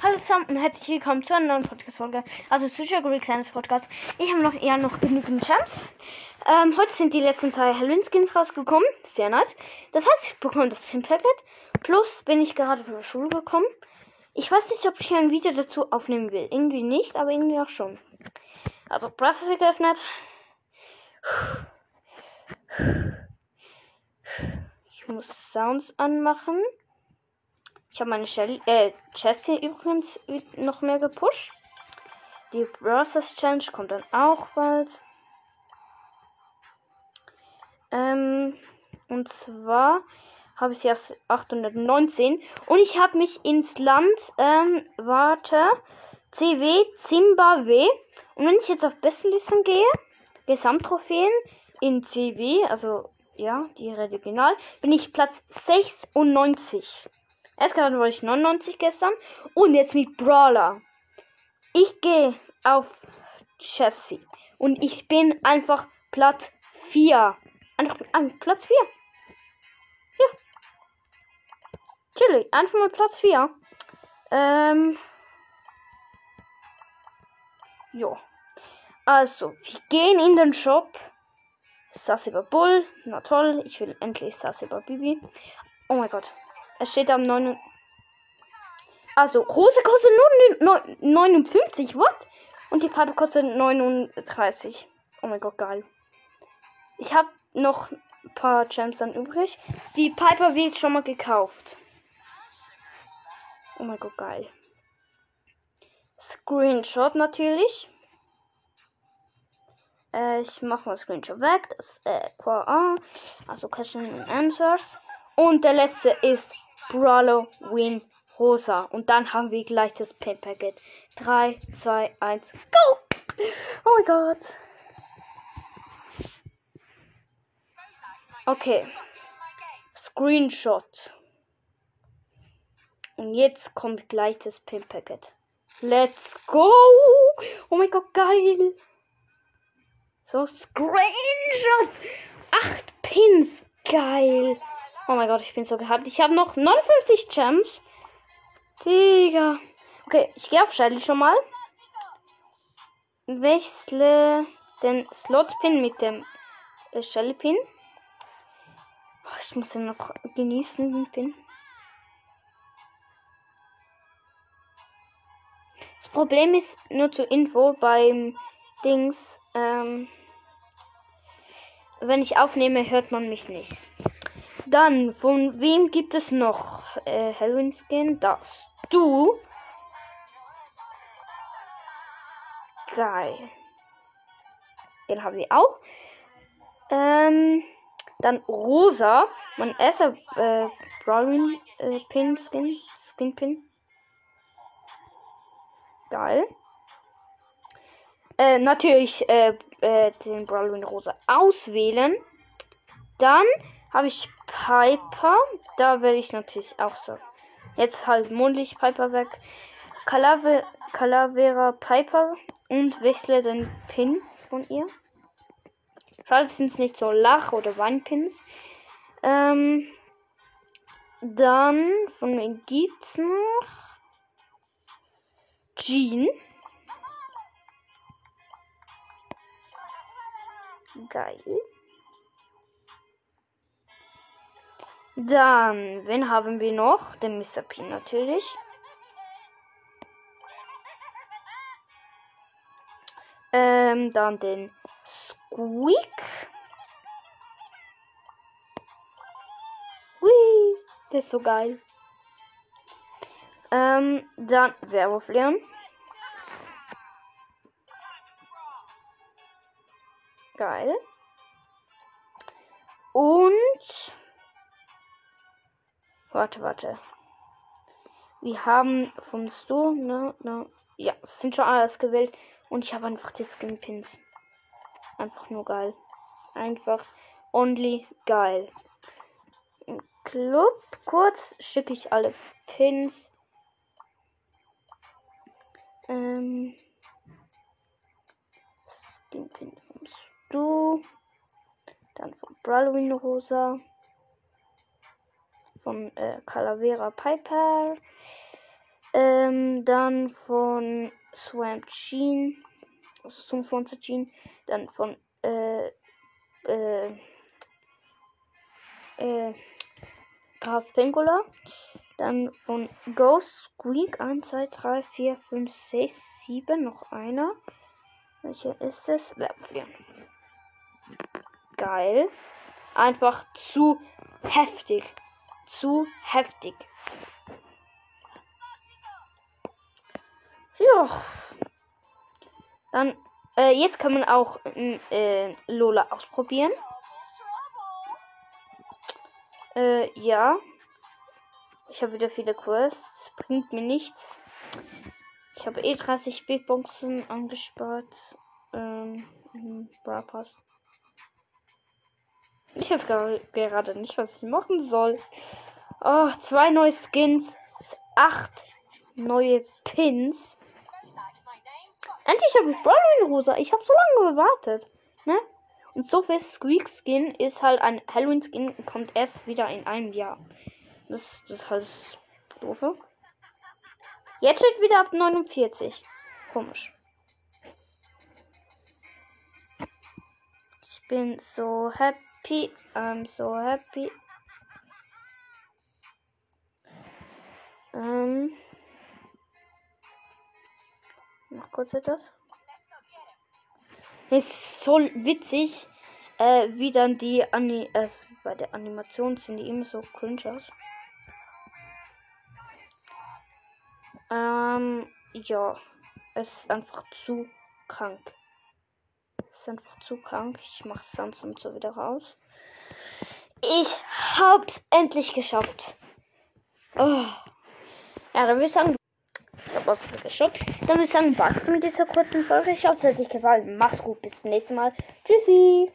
Hallo zusammen und herzlich willkommen zu einer neuen Podcast-Folge. Also zu Sugar kleines Podcast. Ich habe noch eher noch genügend Champs. Ähm, heute sind die letzten zwei Halloween-Skins rausgekommen. Sehr nice. Das heißt, ich bekomme das Pin-Packet. Plus bin ich gerade von der Schule gekommen. Ich weiß nicht, ob ich ein Video dazu aufnehmen will. Irgendwie nicht, aber irgendwie auch schon. Also, Browser geöffnet. Ich muss Sounds anmachen. Ich habe meine Shelly, äh, Chest hier übrigens noch mehr gepusht. Die Browsers Challenge kommt dann auch bald. Ähm, und zwar habe ich sie auf 819 und ich habe mich ins Land, ähm, warte, CW Zimbabwe. Und wenn ich jetzt auf Bestenlisten gehe, Gesamttrophäen in CW, also ja, die Regional, bin ich Platz 96. Erst gerade war ich 99 gestern. Und jetzt mit Brawler. Ich gehe auf Chassis. Und ich bin einfach Platz 4. Einfach an Platz 4. Ja. Chillig. Einfach mal Platz 4. Ähm. Ja. Also, wir gehen in den Shop. Sassiber Bull. Na toll. Ich will endlich Sassiber Bibi. Oh mein Gott. Es steht am 9. Also, Rose kostet nur 59, what? Und die Piper kostet 39. Oh mein Gott, geil. Ich habe noch ein paar Gems dann übrig. Die Piper wird schon mal gekauft. Oh mein Gott, geil. Screenshot natürlich. Äh, ich mache mal Screenshot weg. Das äh, QA. Also Question and Answers. Und der letzte ist Brawler Win Rosa. Und dann haben wir gleich das Pin Packet. 3, 2, 1, go! Oh mein Gott. Okay. Screenshot. Und jetzt kommt gleich das Pin Packet. Let's go! Oh mein Gott, geil! So, Screenshot! Acht Pins! Geil! Oh mein Gott, ich bin so gehabt. Ich habe noch 59 Gems. Digga. Okay, ich gehe auf Shelly schon mal. Wechsle den Slot-Pin mit dem äh, Shelly-Pin. Oh, ich muss den noch genießen, den Pin. Das Problem ist nur zur Info beim Dings, ähm, wenn ich aufnehme, hört man mich nicht. Dann, von wem gibt es noch äh, Halloween Skin? Das. Du. Geil. Den haben wir auch. Ähm, dann Rosa. Mein erster äh, Brawling äh, Pin Skin. Skin Pin. Geil. Äh, natürlich äh, äh, den Brawling Rosa auswählen. Dann habe ich Piper. Da werde ich natürlich auch so. Jetzt halt Mondlicht Piper weg. Calave Calavera Piper und wechsle den Pin von ihr. Falls sind es nicht so Lach- oder Weinpins. Ähm, dann von mir gibt's noch Jean. Geil. Dann, wen haben wir noch? Den Mr. P natürlich. Ähm, dann den Squeak. Hui, der ist so geil. Ähm, dann Werwolf Leon. Geil. Und Warte, warte. Wir haben von Sto, ne, ne. Ja, es sind schon alles gewählt. Und ich habe einfach die Skin Pins. Einfach nur geil. Einfach only geil. Im Club kurz schicke ich alle Pins. Ähm. Skin Pin vom Stu. Dann von Brawlwin Rosa von äh, Calavera Piper. Ähm, dann von Swamp Gene. Also Sumpfmonster Gene. Dann von äh, äh, äh, Graf. Dann von Ghost Squeak 1, 2, 3, 4, 5, 6, 7. Noch einer. Welcher ist es? Werbeflier. Geil. Einfach zu heftig. Zu heftig. Ja. Dann, äh, jetzt kann man auch äh, Lola ausprobieren. Äh, ja. Ich habe wieder viele Quests. Bringt mir nichts. Ich habe eh 30 Bigboxen angespart. Ähm, Bra Pass. Ich weiß gerade nicht, was ich machen soll. Oh, zwei neue Skins. Acht neue Pins. Endlich habe ich Brawling Rosa. Ich habe so lange gewartet. Ne? Und so viel Squeak Skin ist halt ein Halloween Skin, kommt erst wieder in einem Jahr. Das, das ist halt doof. Jetzt steht wieder ab 49. Komisch. Ich bin so happy. I'm so happy. Ähm. Noch kurz etwas. Es ist so witzig, äh, wie dann die Ani äh, bei der Animation sind die immer so cringe aus. Ähm, ja, es ist einfach zu krank. Es ist einfach zu krank. Ich mache es sonst und so wieder raus. Ich hab's endlich geschafft. Oh. Ja, dann würde ich sagen, ich habe was geschafft. Dann würde ich sagen, was mit dieser kurzen Folge. Ich hoffe, es hat dir gefallen. Mach's gut, bis zum nächsten Mal. Tschüssi.